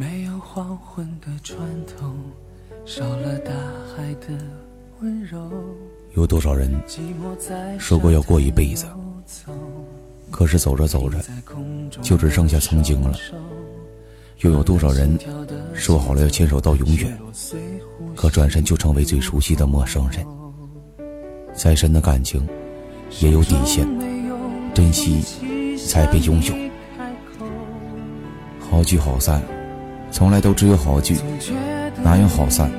没有黄昏的船头，少了大海的温柔。有多少人说过要过一辈子，可是走着走着，就只剩下曾经了。又有多少人说好了要牵手到永远，可转身就成为最熟悉的陌生人？再深的感情也有底线，珍惜才被拥有。好聚好散，从来都只有好聚，哪有好散？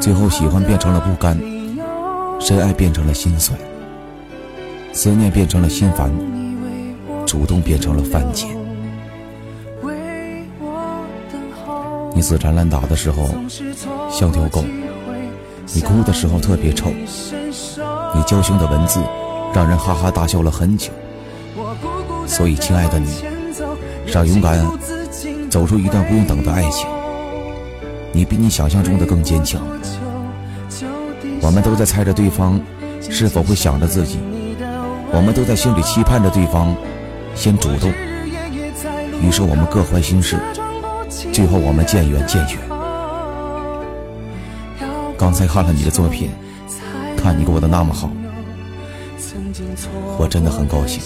最后喜欢变成了不甘，深爱变成了心酸，思念变成了心烦，主动变成了犯贱。你死缠烂打的时候像条狗，你哭的时候特别丑，你娇羞的文字让人哈哈大笑了很久。所以，亲爱的你，让勇敢走出一段不用等的爱情。你比你想象中的更坚强。我们都在猜着对方是否会想着自己，我们都在心里期盼着对方先主动。于是，我们各怀心事。最后我们渐远渐远。刚才看了你的作品，看你过得那么好，我真的很高兴。